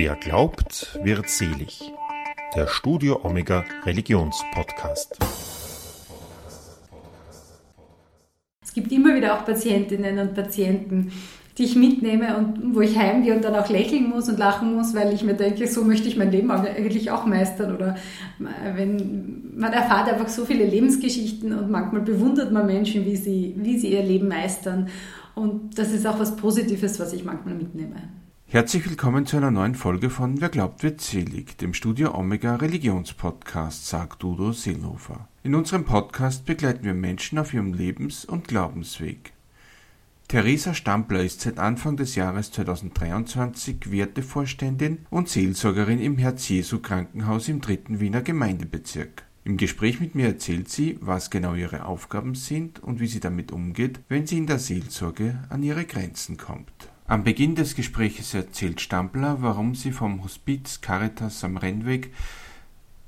Wer glaubt, wird selig. Der Studio Omega Religionspodcast. Es gibt immer wieder auch Patientinnen und Patienten, die ich mitnehme und wo ich heimgehe und dann auch lächeln muss und lachen muss, weil ich mir denke, so möchte ich mein Leben eigentlich auch meistern. Oder wenn man erfahrt einfach so viele Lebensgeschichten und manchmal bewundert man Menschen, wie sie, wie sie ihr Leben meistern. Und das ist auch was Positives, was ich manchmal mitnehme. Herzlich willkommen zu einer neuen Folge von Wer glaubt wird selig, dem Studio Omega Religionspodcast, sagt Udo Seelhofer. In unserem Podcast begleiten wir Menschen auf ihrem Lebens- und Glaubensweg. Theresa Stampler ist seit Anfang des Jahres 2023 Wertevorständin und Seelsorgerin im Herz-Jesu Krankenhaus im dritten Wiener Gemeindebezirk. Im Gespräch mit mir erzählt sie, was genau ihre Aufgaben sind und wie sie damit umgeht, wenn sie in der Seelsorge an ihre Grenzen kommt. Am Beginn des Gespräches erzählt Stampler, warum sie vom Hospiz Caritas am Rennweg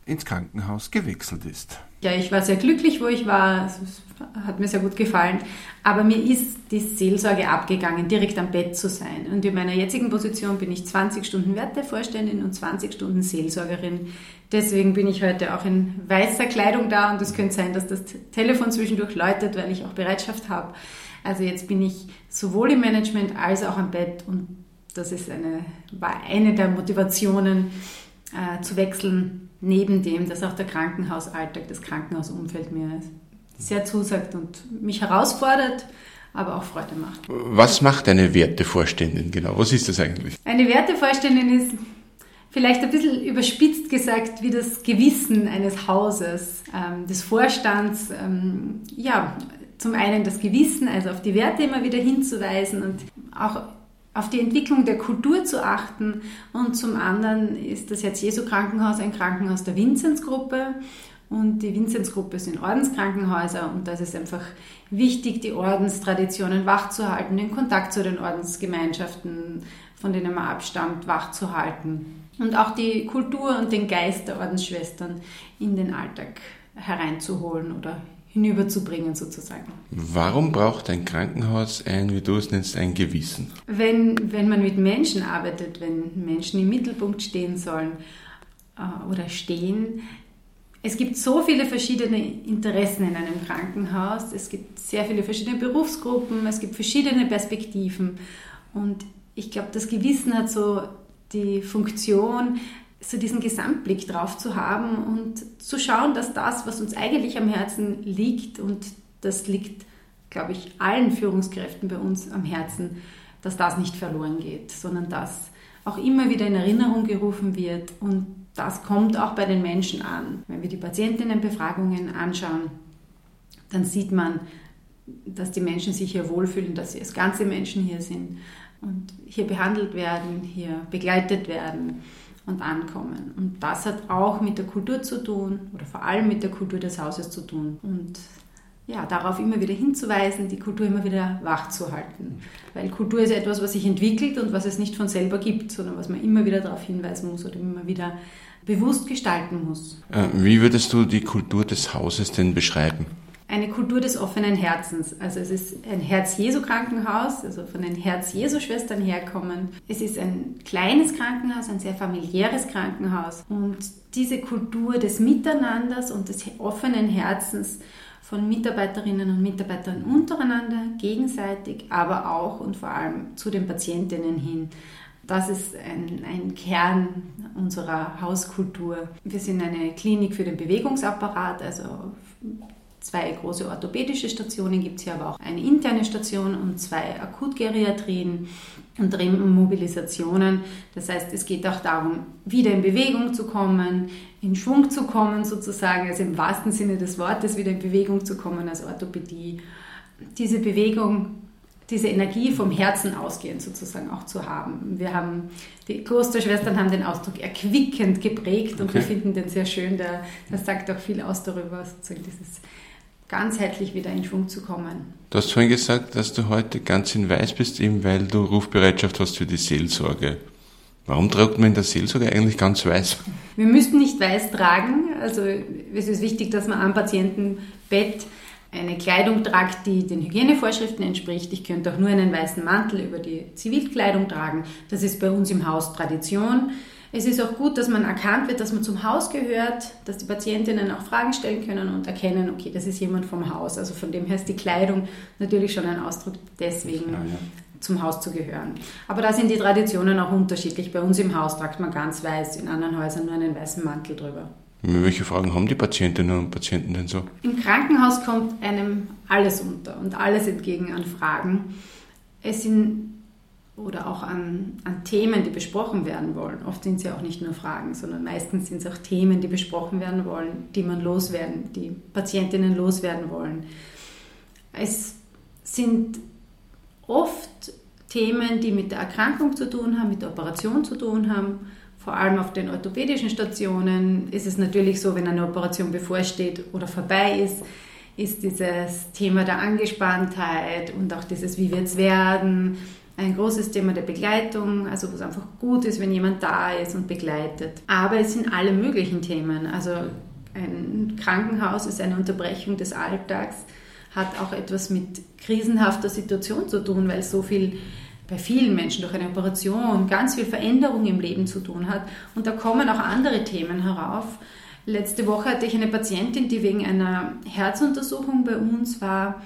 ins Krankenhaus gewechselt ist. Ja, ich war sehr glücklich, wo ich war. Es hat mir sehr gut gefallen. Aber mir ist die Seelsorge abgegangen, direkt am Bett zu sein. Und in meiner jetzigen Position bin ich 20 Stunden Wertevorständin und 20 Stunden Seelsorgerin. Deswegen bin ich heute auch in weißer Kleidung da und es könnte sein, dass das Telefon zwischendurch läutet, weil ich auch Bereitschaft habe. Also jetzt bin ich sowohl im Management als auch am Bett und das ist eine, war eine der Motivationen äh, zu wechseln, neben dem, dass auch der Krankenhausalltag, das Krankenhausumfeld mir sehr zusagt und mich herausfordert, aber auch Freude macht. Was macht eine Wertevorständin genau? Was ist das eigentlich? Eine Wertevorständin ist vielleicht ein bisschen überspitzt gesagt wie das Gewissen eines Hauses, ähm, des Vorstands, ähm, ja, zum einen das Gewissen, also auf die Werte immer wieder hinzuweisen und auch auf die Entwicklung der Kultur zu achten. Und zum anderen ist das Herz-Jesu-Krankenhaus ein Krankenhaus der Vinzenzgruppe. Und die Vinzenzgruppe sind Ordenskrankenhäuser und das ist einfach wichtig, die Ordenstraditionen wachzuhalten, den Kontakt zu den Ordensgemeinschaften, von denen man abstammt, wachzuhalten. Und auch die Kultur und den Geist der Ordensschwestern in den Alltag hereinzuholen oder hinüberzubringen sozusagen. Warum braucht ein Krankenhaus ein, wie du es nennst, ein Gewissen? Wenn, wenn man mit Menschen arbeitet, wenn Menschen im Mittelpunkt stehen sollen äh, oder stehen, es gibt so viele verschiedene Interessen in einem Krankenhaus, es gibt sehr viele verschiedene Berufsgruppen, es gibt verschiedene Perspektiven und ich glaube, das Gewissen hat so die Funktion, so diesen Gesamtblick drauf zu haben und zu schauen, dass das, was uns eigentlich am Herzen liegt, und das liegt, glaube ich, allen Führungskräften bei uns am Herzen, dass das nicht verloren geht, sondern dass auch immer wieder in Erinnerung gerufen wird und das kommt auch bei den Menschen an. Wenn wir die Patientinnenbefragungen anschauen, dann sieht man, dass die Menschen sich hier wohlfühlen, dass sie als ganze Menschen hier sind und hier behandelt werden, hier begleitet werden und ankommen. Und das hat auch mit der Kultur zu tun oder vor allem mit der Kultur des Hauses zu tun. Und ja, darauf immer wieder hinzuweisen, die Kultur immer wieder wach zu halten. Weil Kultur ist etwas, was sich entwickelt und was es nicht von selber gibt, sondern was man immer wieder darauf hinweisen muss oder immer wieder bewusst gestalten muss. Äh, wie würdest du die Kultur des Hauses denn beschreiben? Eine Kultur des offenen Herzens. Also es ist ein Herz-Jesu-Krankenhaus, also von den Herz-Jesu-Schwestern herkommend. Es ist ein kleines Krankenhaus, ein sehr familiäres Krankenhaus. Und diese Kultur des Miteinanders und des offenen Herzens von Mitarbeiterinnen und Mitarbeitern untereinander, gegenseitig, aber auch und vor allem zu den Patientinnen hin. Das ist ein, ein, Kern unserer Hauskultur. Wir sind eine Klinik für den Bewegungsapparat, also Zwei große orthopädische Stationen gibt es hier aber auch eine interne Station und zwei Akutgeriatrien und Mobilisationen. Das heißt, es geht auch darum, wieder in Bewegung zu kommen, in Schwung zu kommen sozusagen, also im wahrsten Sinne des Wortes wieder in Bewegung zu kommen als Orthopädie. Diese Bewegung, diese Energie vom Herzen ausgehend sozusagen auch zu haben. Wir haben, die Klosterschwestern haben den Ausdruck erquickend geprägt und okay. wir finden den sehr schön. Der, das sagt auch viel aus darüber, sozusagen dieses ganzheitlich wieder in Schwung zu kommen. Du hast vorhin gesagt, dass du heute ganz in Weiß bist, eben weil du Rufbereitschaft hast für die Seelsorge. Warum trägt man in der Seelsorge eigentlich ganz weiß? Wir müssten nicht weiß tragen. Also es ist wichtig, dass man am Patientenbett eine Kleidung trage, die den Hygienevorschriften entspricht. Ich könnte auch nur einen weißen Mantel über die Zivilkleidung tragen. Das ist bei uns im Haus Tradition. Es ist auch gut, dass man erkannt wird, dass man zum Haus gehört, dass die Patientinnen auch Fragen stellen können und erkennen, okay, das ist jemand vom Haus. Also von dem her ist die Kleidung natürlich schon ein Ausdruck deswegen. Ja, ja zum Haus zu gehören. Aber da sind die Traditionen auch unterschiedlich. Bei uns im Haus tragt man ganz weiß, in anderen Häusern nur einen weißen Mantel drüber. Welche Fragen haben die Patientinnen und Patienten denn so? Im Krankenhaus kommt einem alles unter und alles entgegen an Fragen. Es sind oder auch an, an Themen, die besprochen werden wollen. Oft sind es ja auch nicht nur Fragen, sondern meistens sind es auch Themen, die besprochen werden wollen, die man loswerden, die Patientinnen loswerden wollen. Es sind oft Themen, die mit der Erkrankung zu tun haben, mit der Operation zu tun haben. Vor allem auf den orthopädischen Stationen ist es natürlich so, wenn eine Operation bevorsteht oder vorbei ist, ist dieses Thema der Angespanntheit und auch dieses Wie wird es werden, ein großes Thema der Begleitung, also wo es einfach gut ist, wenn jemand da ist und begleitet. Aber es sind alle möglichen Themen. Also ein Krankenhaus ist eine Unterbrechung des Alltags hat auch etwas mit krisenhafter Situation zu tun, weil so viel bei vielen Menschen durch eine Operation ganz viel Veränderung im Leben zu tun hat. Und da kommen auch andere Themen herauf. Letzte Woche hatte ich eine Patientin, die wegen einer Herzuntersuchung bei uns war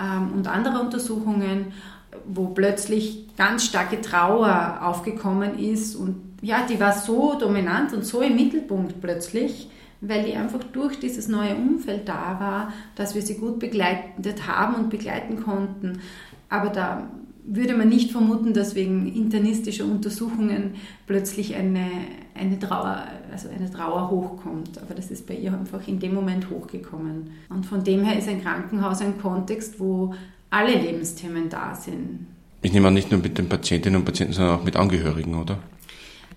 ähm, und anderer Untersuchungen, wo plötzlich ganz starke Trauer aufgekommen ist. Und ja, die war so dominant und so im Mittelpunkt plötzlich, weil die einfach durch dieses neue Umfeld da war, dass wir sie gut begleitet haben und begleiten konnten. Aber da würde man nicht vermuten, dass wegen internistischer Untersuchungen plötzlich eine, eine, Trauer, also eine Trauer hochkommt. Aber das ist bei ihr einfach in dem Moment hochgekommen. Und von dem her ist ein Krankenhaus ein Kontext, wo alle Lebensthemen da sind. Ich nehme an, nicht nur mit den Patientinnen und Patienten, sondern auch mit Angehörigen, oder?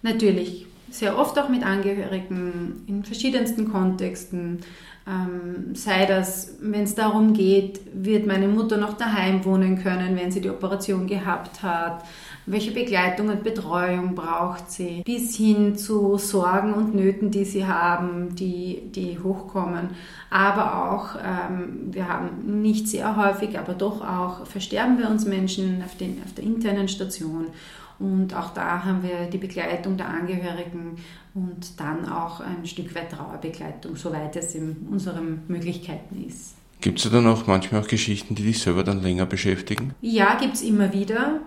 Natürlich sehr oft auch mit Angehörigen in verschiedensten Kontexten. Ähm, sei das, wenn es darum geht, wird meine Mutter noch daheim wohnen können, wenn sie die Operation gehabt hat, welche Begleitung und Betreuung braucht sie, bis hin zu Sorgen und Nöten, die sie haben, die, die hochkommen. Aber auch, ähm, wir haben nicht sehr häufig, aber doch auch, versterben wir uns Menschen auf, den, auf der internen Station. Und auch da haben wir die Begleitung der Angehörigen und dann auch ein Stück weit Trauerbegleitung, soweit es in unseren Möglichkeiten ist. Gibt es da dann auch manchmal auch Geschichten, die dich selber dann länger beschäftigen? Ja, gibt es immer wieder.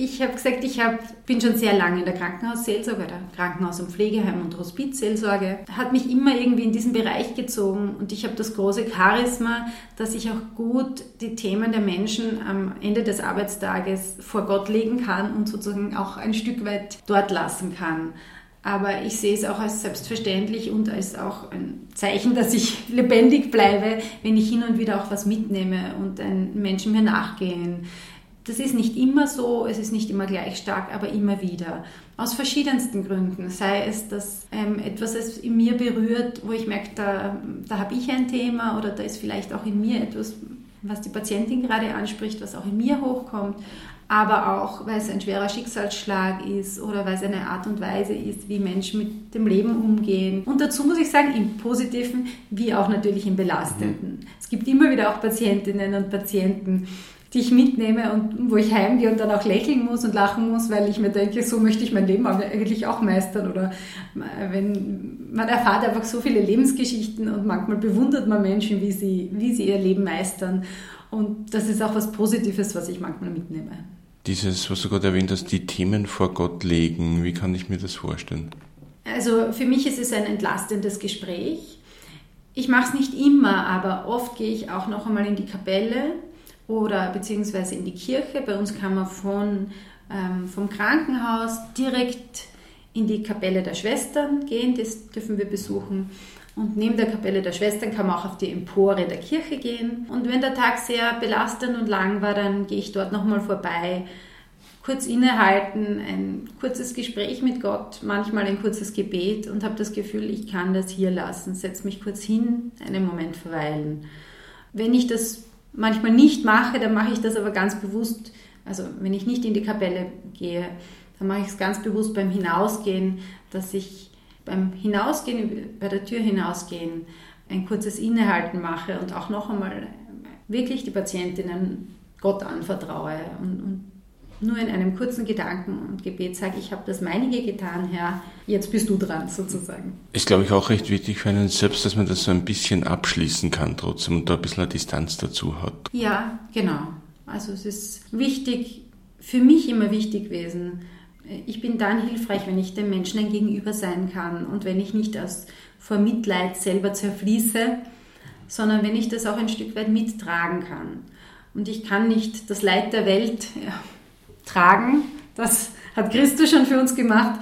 Ich habe gesagt, ich hab, bin schon sehr lange in der Krankenhausseelsorge, der Krankenhaus- und Pflegeheim- und Hospizseelsorge. Hat mich immer irgendwie in diesen Bereich gezogen und ich habe das große Charisma, dass ich auch gut die Themen der Menschen am Ende des Arbeitstages vor Gott legen kann und sozusagen auch ein Stück weit dort lassen kann. Aber ich sehe es auch als selbstverständlich und als auch ein Zeichen, dass ich lebendig bleibe, wenn ich hin und wieder auch was mitnehme und Menschen mir nachgehen das ist nicht immer so, es ist nicht immer gleich stark, aber immer wieder. Aus verschiedensten Gründen. Sei es, dass ähm, etwas es in mir berührt, wo ich merke, da, da habe ich ein Thema oder da ist vielleicht auch in mir etwas, was die Patientin gerade anspricht, was auch in mir hochkommt. Aber auch, weil es ein schwerer Schicksalsschlag ist oder weil es eine Art und Weise ist, wie Menschen mit dem Leben umgehen. Und dazu muss ich sagen, im Positiven wie auch natürlich im Belastenden. Es gibt immer wieder auch Patientinnen und Patienten, die ich mitnehme und wo ich heimgehe und dann auch lächeln muss und lachen muss, weil ich mir denke, so möchte ich mein Leben eigentlich auch meistern. Oder wenn man erfahrt einfach so viele Lebensgeschichten und manchmal bewundert man Menschen, wie sie, wie sie ihr Leben meistern. Und das ist auch was Positives, was ich manchmal mitnehme. Dieses, was du gerade erwähnt hast, die Themen vor Gott legen, wie kann ich mir das vorstellen? Also für mich ist es ein entlastendes Gespräch. Ich mache es nicht immer, aber oft gehe ich auch noch einmal in die Kapelle oder beziehungsweise in die Kirche. Bei uns kann man von, ähm, vom Krankenhaus direkt in die Kapelle der Schwestern gehen, das dürfen wir besuchen. Und neben der Kapelle der Schwestern kann man auch auf die Empore der Kirche gehen. Und wenn der Tag sehr belastend und lang war, dann gehe ich dort nochmal vorbei, kurz innehalten, ein kurzes Gespräch mit Gott, manchmal ein kurzes Gebet und habe das Gefühl, ich kann das hier lassen, setze mich kurz hin, einen Moment verweilen. Wenn ich das manchmal nicht mache, dann mache ich das aber ganz bewusst. Also wenn ich nicht in die Kapelle gehe, dann mache ich es ganz bewusst beim Hinausgehen, dass ich beim Hinausgehen, bei der Tür hinausgehen, ein kurzes Innehalten mache und auch noch einmal wirklich die Patientinnen Gott anvertraue und, und nur in einem kurzen Gedanken und Gebet sage, ich habe das meinige getan, Herr, jetzt bist du dran sozusagen. Ist, glaube ich, auch recht wichtig für einen selbst, dass man das so ein bisschen abschließen kann trotzdem und da ein bisschen eine Distanz dazu hat. Ja, genau. Also es ist wichtig, für mich immer wichtig gewesen, ich bin dann hilfreich, wenn ich dem Menschen ein Gegenüber sein kann und wenn ich nicht aus vor Mitleid selber zerfließe, sondern wenn ich das auch ein Stück weit mittragen kann. Und ich kann nicht das Leid der Welt ja, tragen, das hat Christus schon für uns gemacht.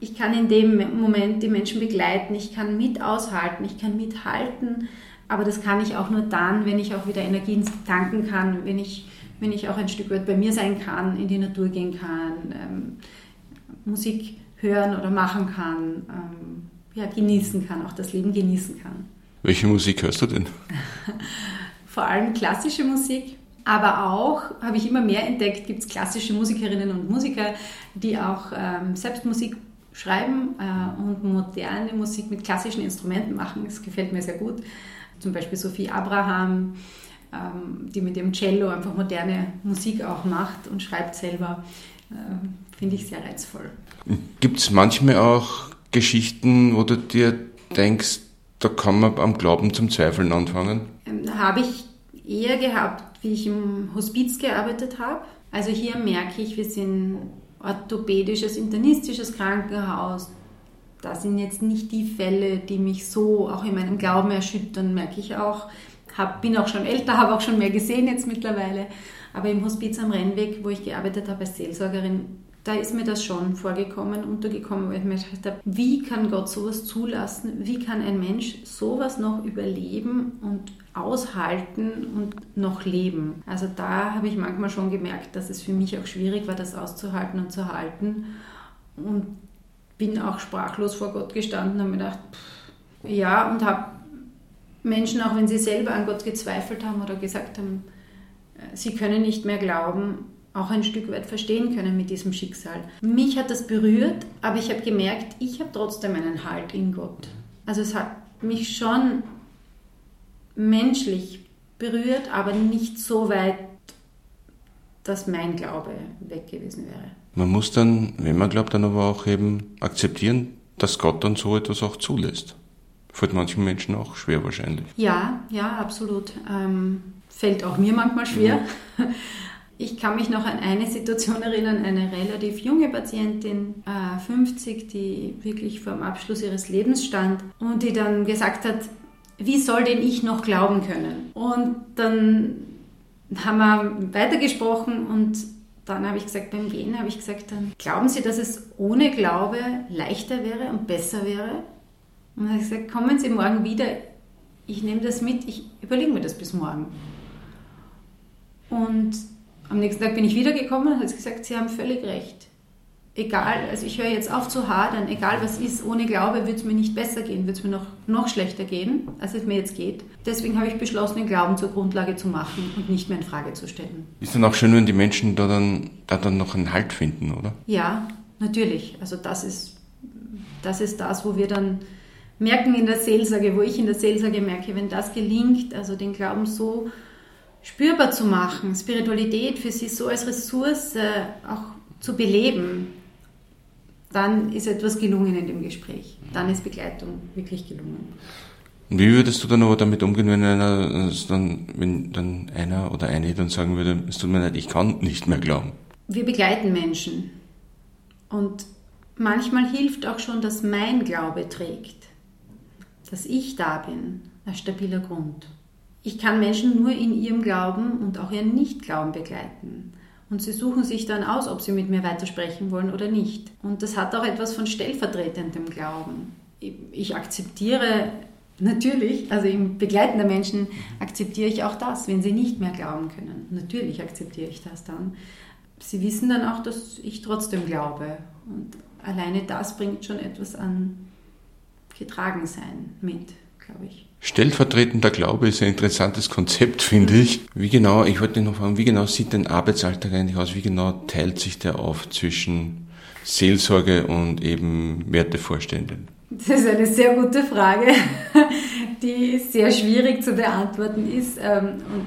Ich kann in dem Moment die Menschen begleiten, ich kann mit aushalten, ich kann mithalten, aber das kann ich auch nur dann, wenn ich auch wieder Energien tanken kann, wenn ich, wenn ich auch ein Stück weit bei mir sein kann, in die Natur gehen kann, ähm, Musik hören oder machen kann, ähm, ja, genießen kann, auch das Leben genießen kann. Welche Musik hörst du denn? Vor allem klassische Musik, aber auch, habe ich immer mehr entdeckt, gibt es klassische Musikerinnen und Musiker, die auch ähm, selbst Musik schreiben äh, und moderne Musik mit klassischen Instrumenten machen. Das gefällt mir sehr gut. Zum Beispiel Sophie Abraham, ähm, die mit dem Cello einfach moderne Musik auch macht und schreibt selber. Äh, Finde ich sehr reizvoll. Gibt es manchmal auch Geschichten, wo du dir denkst, da kann man am Glauben zum Zweifeln anfangen? Ähm, habe ich eher gehabt, wie ich im Hospiz gearbeitet habe. Also hier merke ich, wir sind orthopädisches, internistisches Krankenhaus. Da sind jetzt nicht die Fälle, die mich so auch in meinem Glauben erschüttern, merke ich auch. Hab, bin auch schon älter, habe auch schon mehr gesehen jetzt mittlerweile. Aber im Hospiz am Rennweg, wo ich gearbeitet habe als Seelsorgerin, da ist mir das schon vorgekommen, untergekommen, weil ich mir gedacht habe, wie kann Gott sowas zulassen? Wie kann ein Mensch sowas noch überleben und aushalten und noch leben? Also da habe ich manchmal schon gemerkt, dass es für mich auch schwierig war, das auszuhalten und zu halten. Und bin auch sprachlos vor Gott gestanden und habe mir gedacht, pff, ja, und habe Menschen, auch wenn sie selber an Gott gezweifelt haben oder gesagt haben, äh, sie können nicht mehr glauben, auch ein Stück weit verstehen können mit diesem Schicksal. Mich hat das berührt, aber ich habe gemerkt, ich habe trotzdem einen Halt in Gott. Also es hat mich schon menschlich berührt, aber nicht so weit, dass mein Glaube weg gewesen wäre. Man muss dann, wenn man glaubt, dann aber auch eben akzeptieren, dass Gott dann so etwas auch zulässt. Fällt manchen Menschen auch schwer wahrscheinlich. Ja, ja, absolut. Ähm, fällt auch mir manchmal schwer. Mhm. Ich kann mich noch an eine Situation erinnern, eine relativ junge Patientin, 50, äh, die wirklich vor dem Abschluss ihres Lebens stand und die dann gesagt hat, wie soll denn ich noch glauben können? Und dann haben wir weitergesprochen und dann habe ich gesagt, beim Gehen habe ich gesagt, dann glauben Sie, dass es ohne Glaube leichter wäre und besser wäre? Und dann habe ich gesagt, kommen Sie morgen wieder, ich nehme das mit, ich überlege mir das bis morgen. Und am nächsten Tag bin ich wiedergekommen und hat gesagt, Sie haben völlig recht. Egal, also ich höre jetzt auf zu hadern, egal was ist, ohne Glaube wird es mir nicht besser gehen, wird es mir noch, noch schlechter gehen, als es mir jetzt geht. Deswegen habe ich beschlossen, den Glauben zur Grundlage zu machen und nicht mehr in Frage zu stellen. Ist dann auch schön, wenn die Menschen da dann, da dann noch einen Halt finden, oder? Ja, natürlich. Also das ist, das ist das, wo wir dann merken in der Seelsorge, wo ich in der Seelsorge merke, wenn das gelingt, also den Glauben so spürbar zu machen, Spiritualität für sie so als Ressource auch zu beleben, dann ist etwas gelungen in dem Gespräch. Dann ist Begleitung wirklich gelungen. Und wie würdest du dann aber damit umgehen, wenn einer, dann, wenn dann einer oder eine dann sagen würde, es tut mir leid, ich kann nicht mehr glauben? Wir begleiten Menschen. Und manchmal hilft auch schon, dass mein Glaube trägt, dass ich da bin, ein stabiler Grund. Ich kann Menschen nur in ihrem Glauben und auch ihren Nichtglauben begleiten. Und sie suchen sich dann aus, ob sie mit mir weitersprechen wollen oder nicht. Und das hat auch etwas von stellvertretendem Glauben. Ich akzeptiere natürlich, also im Begleiten der Menschen akzeptiere ich auch das, wenn sie nicht mehr glauben können. Natürlich akzeptiere ich das dann. Sie wissen dann auch, dass ich trotzdem glaube. Und alleine das bringt schon etwas an Getragensein mit, glaube ich. Stellvertretender Glaube ist ein interessantes Konzept, finde ich. Wie genau, ich wollte noch fragen, wie genau sieht dein Arbeitsalltag eigentlich aus? Wie genau teilt sich der auf zwischen Seelsorge und eben Wertevorständen? Das ist eine sehr gute Frage. die sehr schwierig zu beantworten ist. Ähm, und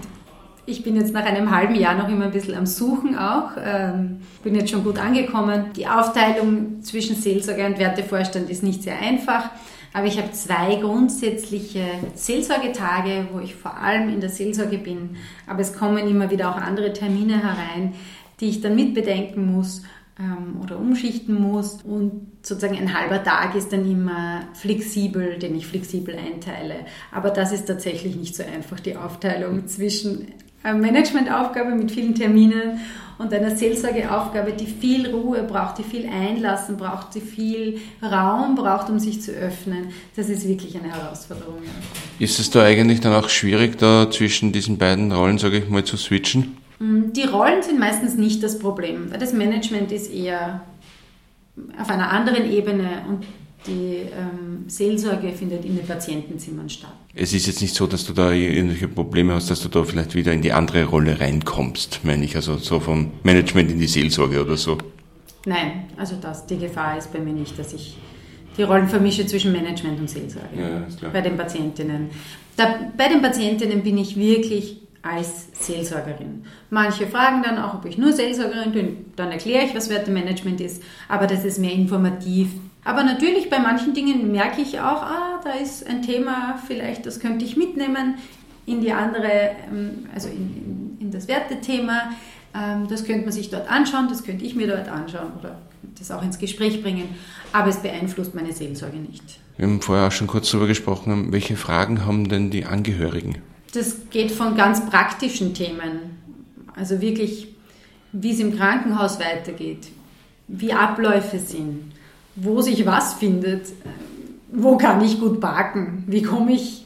ich bin jetzt nach einem halben Jahr noch immer ein bisschen am Suchen auch. Ähm, bin jetzt schon gut angekommen. Die Aufteilung zwischen Seelsorger und Wertevorstand ist nicht sehr einfach. Aber ich habe zwei grundsätzliche Seelsorgetage, wo ich vor allem in der Seelsorge bin. Aber es kommen immer wieder auch andere Termine herein, die ich dann mitbedenken muss ähm, oder umschichten muss. Und sozusagen ein halber Tag ist dann immer flexibel, den ich flexibel einteile. Aber das ist tatsächlich nicht so einfach, die Aufteilung zwischen Managementaufgabe mit vielen Terminen und einer Seelsorgeaufgabe, die viel Ruhe braucht, die viel Einlassen braucht, die viel Raum braucht, um sich zu öffnen. Das ist wirklich eine Herausforderung. Ist es da eigentlich dann auch schwierig, da zwischen diesen beiden Rollen, sage ich mal, zu switchen? Mm, die Rollen sind meistens nicht das Problem, weil das Management ist eher auf einer anderen Ebene und die ähm, Seelsorge findet in den Patientenzimmern statt. Es ist jetzt nicht so, dass du da irgendwelche Probleme hast, dass du da vielleicht wieder in die andere Rolle reinkommst, meine ich, also so vom Management in die Seelsorge oder so. Nein, also das, die Gefahr ist bei mir nicht, dass ich die Rollen vermische zwischen Management und Seelsorge ja, bei den Patientinnen. Da, bei den Patientinnen bin ich wirklich als Seelsorgerin. Manche fragen dann auch, ob ich nur Seelsorgerin bin, dann erkläre ich, was Wertemanagement ist, aber das ist mehr informativ aber natürlich bei manchen Dingen merke ich auch, ah, da ist ein Thema, vielleicht das könnte ich mitnehmen in die andere, ähm, also in, in, in das Wertethema. Ähm, das könnte man sich dort anschauen, das könnte ich mir dort anschauen oder das auch ins Gespräch bringen. Aber es beeinflusst meine Seelsorge nicht. Wir haben vorher auch schon kurz darüber gesprochen, welche Fragen haben denn die Angehörigen? Das geht von ganz praktischen Themen. Also wirklich, wie es im Krankenhaus weitergeht, wie Abläufe sind wo sich was findet. Wo kann ich gut parken? Wie komme ich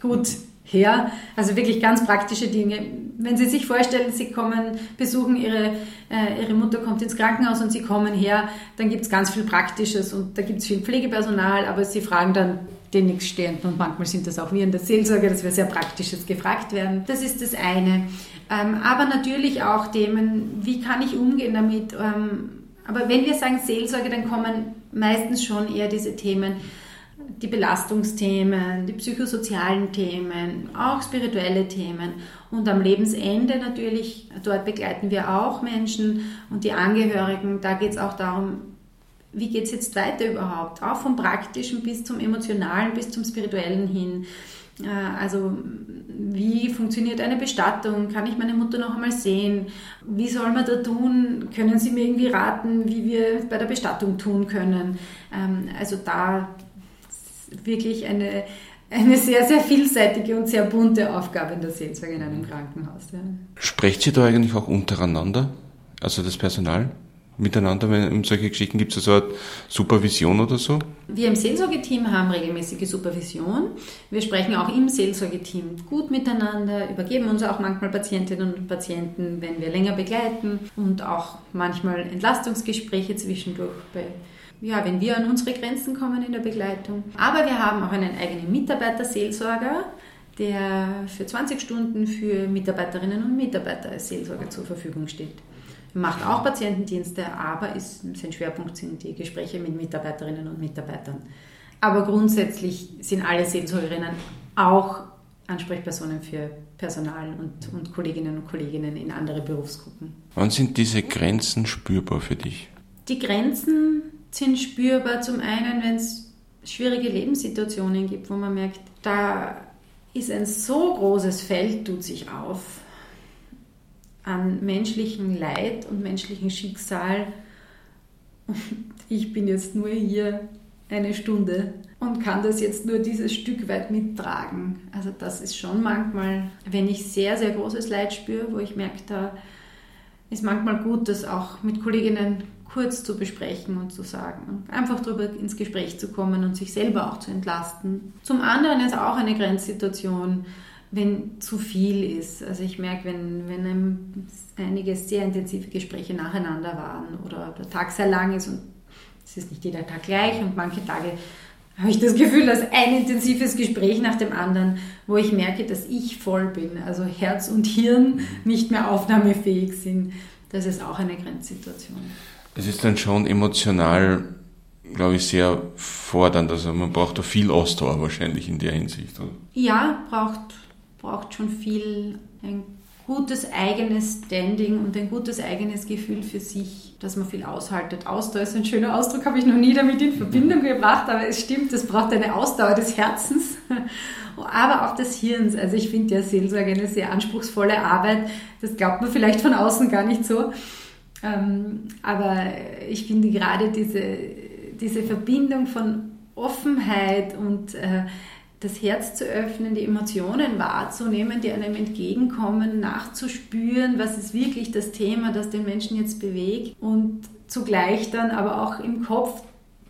gut her? Also wirklich ganz praktische Dinge. Wenn Sie sich vorstellen, Sie kommen, besuchen Ihre, äh, Ihre Mutter kommt ins Krankenhaus und Sie kommen her, dann gibt es ganz viel Praktisches und da gibt es viel Pflegepersonal, aber Sie fragen dann den Nächststehenden und manchmal sind das auch wir in der Seelsorge, dass wir sehr Praktisches gefragt werden. Das ist das eine. Ähm, aber natürlich auch Themen, wie kann ich umgehen damit? Aber wenn wir sagen Seelsorge, dann kommen meistens schon eher diese Themen, die Belastungsthemen, die psychosozialen Themen, auch spirituelle Themen. Und am Lebensende natürlich, dort begleiten wir auch Menschen und die Angehörigen. Da geht es auch darum, wie geht es jetzt weiter überhaupt? Auch vom Praktischen bis zum Emotionalen, bis zum Spirituellen hin. Äh, also wie funktioniert eine Bestattung? Kann ich meine Mutter noch einmal sehen? Wie soll man da tun? Können Sie mir irgendwie raten, wie wir bei der Bestattung tun können? Ähm, also da wirklich eine, eine sehr, sehr vielseitige und sehr bunte Aufgabe in der Seelsorge in einem Krankenhaus. Ja. Sprecht ihr da eigentlich auch untereinander, also das Personal? Miteinander, wenn um solche Geschichten gibt es so eine Supervision oder so? Wir im Seelsorgeteam haben regelmäßige Supervision. Wir sprechen auch im Seelsorgeteam gut miteinander, übergeben uns auch manchmal Patientinnen und Patienten, wenn wir länger begleiten und auch manchmal Entlastungsgespräche zwischendurch bei ja, wenn wir an unsere Grenzen kommen in der Begleitung. Aber wir haben auch einen eigenen Mitarbeiter-Seelsorger, der für 20 Stunden für Mitarbeiterinnen und Mitarbeiter als Seelsorger zur Verfügung steht macht auch Patientendienste, aber ist, sein Schwerpunkt sind die Gespräche mit Mitarbeiterinnen und Mitarbeitern. Aber grundsätzlich sind alle Seelsorgerinnen auch Ansprechpersonen für Personal und, und Kolleginnen und Kollegen in andere Berufsgruppen. Wann sind diese Grenzen spürbar für dich? Die Grenzen sind spürbar zum einen, wenn es schwierige Lebenssituationen gibt, wo man merkt, da ist ein so großes Feld, tut sich auf an menschlichem Leid und menschlichem Schicksal. Und ich bin jetzt nur hier eine Stunde und kann das jetzt nur dieses Stück weit mittragen. Also das ist schon manchmal, wenn ich sehr, sehr großes Leid spüre, wo ich merke, da ist manchmal gut, das auch mit Kolleginnen kurz zu besprechen und zu sagen. Einfach darüber ins Gespräch zu kommen und sich selber auch zu entlasten. Zum anderen ist auch eine Grenzsituation, wenn zu viel ist. Also ich merke, wenn, wenn einige sehr intensive Gespräche nacheinander waren oder der Tag sehr lang ist und es ist nicht jeder Tag gleich und manche Tage habe ich das Gefühl, dass ein intensives Gespräch nach dem anderen, wo ich merke, dass ich voll bin, also Herz und Hirn nicht mehr aufnahmefähig sind. Das ist auch eine Grenzsituation. Es ist dann schon emotional glaube ich, sehr fordernd. Also man braucht da viel Ausdauer wahrscheinlich in der Hinsicht. Oder? Ja, braucht, braucht schon viel ein gutes eigenes Standing und ein gutes eigenes Gefühl für sich, dass man viel aushaltet. Ausdauer ist ein schöner Ausdruck, habe ich noch nie damit in Verbindung gebracht, aber es stimmt, es braucht eine Ausdauer des Herzens, aber auch des Hirns. Also ich finde ja Seelsorge eine sehr anspruchsvolle Arbeit. Das glaubt man vielleicht von außen gar nicht so. Ähm, aber ich finde gerade diese, diese Verbindung von Offenheit und äh, das Herz zu öffnen, die Emotionen wahrzunehmen, die einem entgegenkommen, nachzuspüren, was ist wirklich das Thema, das den Menschen jetzt bewegt und zugleich dann aber auch im Kopf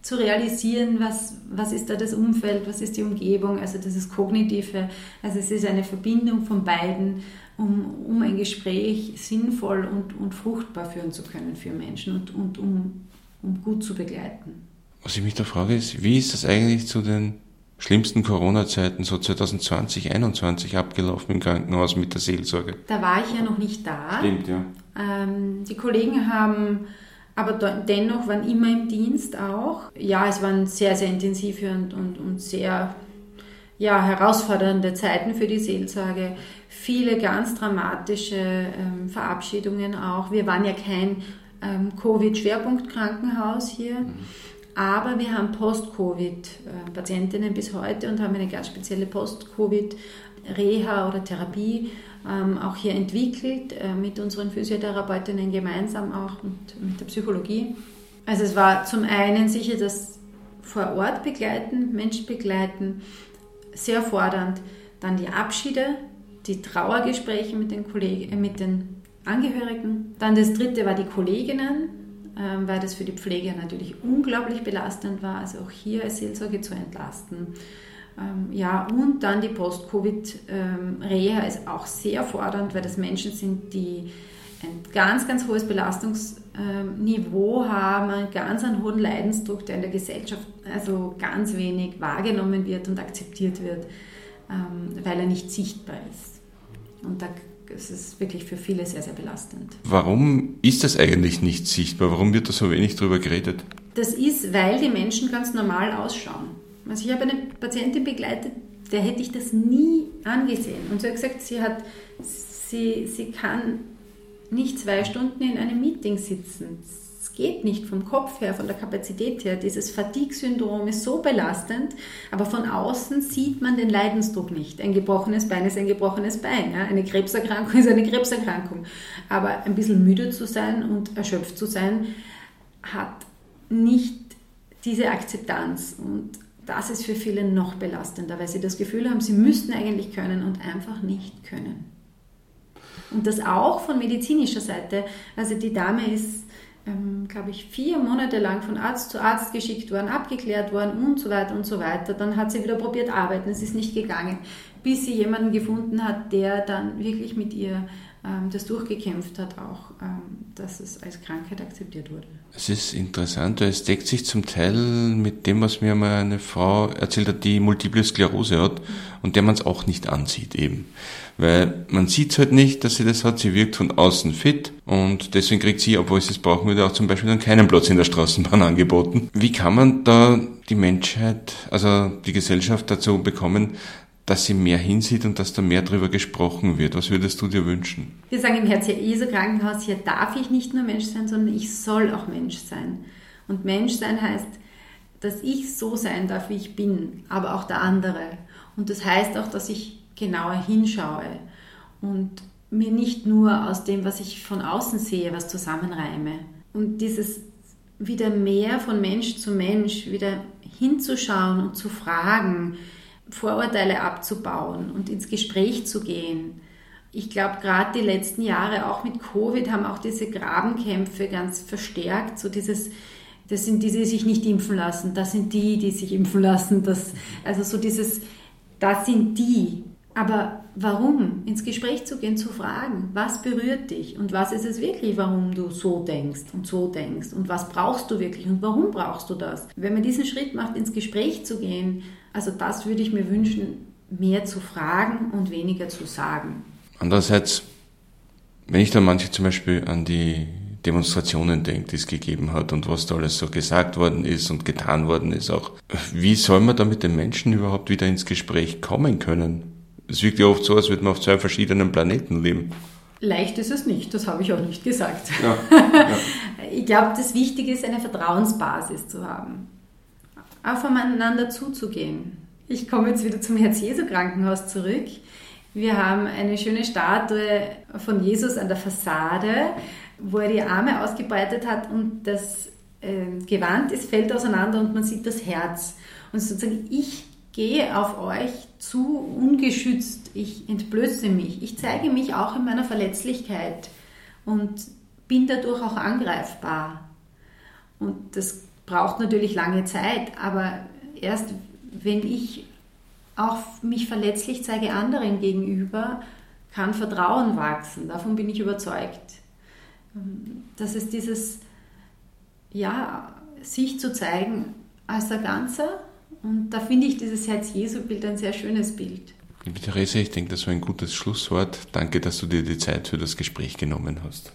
zu realisieren, was, was ist da das Umfeld, was ist die Umgebung, also das ist Kognitive, also es ist eine Verbindung von beiden, um, um ein Gespräch sinnvoll und, und fruchtbar führen zu können für Menschen und, und um, um gut zu begleiten. Was ich mich da frage ist, wie ist das eigentlich zu den schlimmsten Corona-Zeiten so 2020, 2021 abgelaufen im Krankenhaus mit der Seelsorge? Da war ich ja noch nicht da. Stimmt, ja. Ähm, die Kollegen haben aber dennoch waren immer im Dienst auch. Ja, es waren sehr, sehr intensive und, und, und sehr ja, herausfordernde Zeiten für die Seelsorge. Viele ganz dramatische ähm, Verabschiedungen auch. Wir waren ja kein ähm, Covid-Schwerpunkt-Krankenhaus hier. Mhm. Aber wir haben Post-Covid-Patientinnen bis heute und haben eine ganz spezielle Post-Covid-Reha oder Therapie ähm, auch hier entwickelt, äh, mit unseren Physiotherapeutinnen gemeinsam auch und mit der Psychologie. Also es war zum einen sicher das vor Ort begleiten, Mensch begleiten, sehr fordernd. Dann die Abschiede, die Trauergespräche mit den, Kollegen, äh, mit den Angehörigen. Dann das dritte war die Kolleginnen, weil das für die Pflege natürlich unglaublich belastend war, also auch hier als Seelsorge zu entlasten. Ähm, ja, und dann die Post-Covid-Reha ist auch sehr fordernd, weil das Menschen sind, die ein ganz, ganz hohes Belastungsniveau haben, einen ganz einen hohen Leidensdruck, der in der Gesellschaft also ganz wenig wahrgenommen wird und akzeptiert wird, ähm, weil er nicht sichtbar ist. Und da es ist wirklich für viele sehr, sehr belastend. Warum ist das eigentlich nicht sichtbar? Warum wird da so wenig darüber geredet? Das ist, weil die Menschen ganz normal ausschauen. Also ich habe eine Patientin begleitet, der hätte ich das nie angesehen. Und sie hat gesagt, sie, hat, sie, sie kann nicht zwei Stunden in einem Meeting sitzen. Es geht nicht vom Kopf her, von der Kapazität her. Dieses Fatigue-Syndrom ist so belastend, aber von außen sieht man den Leidensdruck nicht. Ein gebrochenes Bein ist ein gebrochenes Bein. Ja? Eine Krebserkrankung ist eine Krebserkrankung. Aber ein bisschen müde zu sein und erschöpft zu sein, hat nicht diese Akzeptanz. Und das ist für viele noch belastender, weil sie das Gefühl haben, sie müssten eigentlich können und einfach nicht können. Und das auch von medizinischer Seite. Also die Dame ist, ähm, glaube ich, vier Monate lang von Arzt zu Arzt geschickt worden, abgeklärt worden und so weiter und so weiter. Dann hat sie wieder probiert arbeiten, es ist nicht gegangen, bis sie jemanden gefunden hat, der dann wirklich mit ihr das durchgekämpft hat, auch, ähm, dass es als Krankheit akzeptiert wurde. Es ist interessant, es deckt sich zum Teil mit dem, was mir mal eine Frau erzählt hat, die Multiple Sklerose hat mhm. und der man es auch nicht ansieht eben. Weil man sieht halt nicht, dass sie das hat, sie wirkt von außen fit und deswegen kriegt sie, obwohl sie es brauchen würde, auch zum Beispiel dann keinen Platz in der Straßenbahn angeboten. Wie kann man da die Menschheit, also die Gesellschaft dazu bekommen, dass sie mehr hinsieht und dass da mehr darüber gesprochen wird. Was würdest du dir wünschen? Wir sagen im Herz-Jesu Krankenhaus, hier darf ich nicht nur Mensch sein, sondern ich soll auch Mensch sein. Und Mensch sein heißt, dass ich so sein darf, wie ich bin, aber auch der andere. Und das heißt auch, dass ich genauer hinschaue und mir nicht nur aus dem, was ich von außen sehe, was zusammenreime. Und dieses wieder mehr von Mensch zu Mensch, wieder hinzuschauen und zu fragen, Vorurteile abzubauen und ins Gespräch zu gehen. Ich glaube, gerade die letzten Jahre, auch mit Covid, haben auch diese Grabenkämpfe ganz verstärkt. So dieses, das sind die, die sich nicht impfen lassen, das sind die, die sich impfen lassen. Das, also so dieses, das sind die. Aber warum? Ins Gespräch zu gehen, zu fragen, was berührt dich und was ist es wirklich, warum du so denkst und so denkst und was brauchst du wirklich und warum brauchst du das? Wenn man diesen Schritt macht, ins Gespräch zu gehen, also das würde ich mir wünschen, mehr zu fragen und weniger zu sagen. Andererseits, wenn ich dann manche zum Beispiel an die Demonstrationen denkt, die es gegeben hat und was da alles so gesagt worden ist und getan worden ist auch. Wie soll man da mit den Menschen überhaupt wieder ins Gespräch kommen können? Es wirkt ja oft so, als würde man auf zwei verschiedenen Planeten leben. Leicht ist es nicht, das habe ich auch nicht gesagt. Ja, ja. ich glaube, das Wichtige ist, eine Vertrauensbasis zu haben. Aufeinander zuzugehen. Ich komme jetzt wieder zum Herz-Jesu-Krankenhaus zurück. Wir haben eine schöne Statue von Jesus an der Fassade, wo er die Arme ausgebreitet hat und das äh, Gewand ist, fällt auseinander und man sieht das Herz. Und sozusagen, ich gehe auf euch zu ungeschützt, ich entblöße mich, ich zeige mich auch in meiner Verletzlichkeit und bin dadurch auch angreifbar. Und das braucht natürlich lange Zeit, aber erst wenn ich auch mich verletzlich zeige anderen gegenüber, kann Vertrauen wachsen. Davon bin ich überzeugt. Dass es dieses, ja, sich zu zeigen als der Ganze. Und da finde ich dieses Herz-Jesu-Bild ein sehr schönes Bild. Liebe Therese, ich denke, das war ein gutes Schlusswort. Danke, dass du dir die Zeit für das Gespräch genommen hast.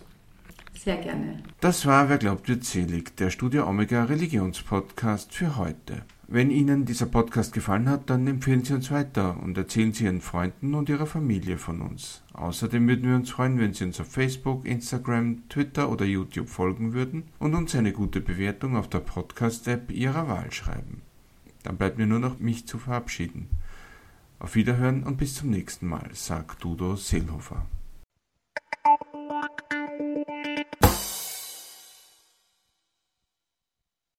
Sehr gerne. Das war Wer glaubt wird selig, der Studio Omega Religionspodcast für heute. Wenn Ihnen dieser Podcast gefallen hat, dann empfehlen Sie uns weiter und erzählen Sie Ihren Freunden und Ihrer Familie von uns. Außerdem würden wir uns freuen, wenn Sie uns auf Facebook, Instagram, Twitter oder YouTube folgen würden und uns eine gute Bewertung auf der Podcast-App Ihrer Wahl schreiben. Dann bleibt mir nur noch, mich zu verabschieden. Auf Wiederhören und bis zum nächsten Mal, sagt Dudo Seelhofer.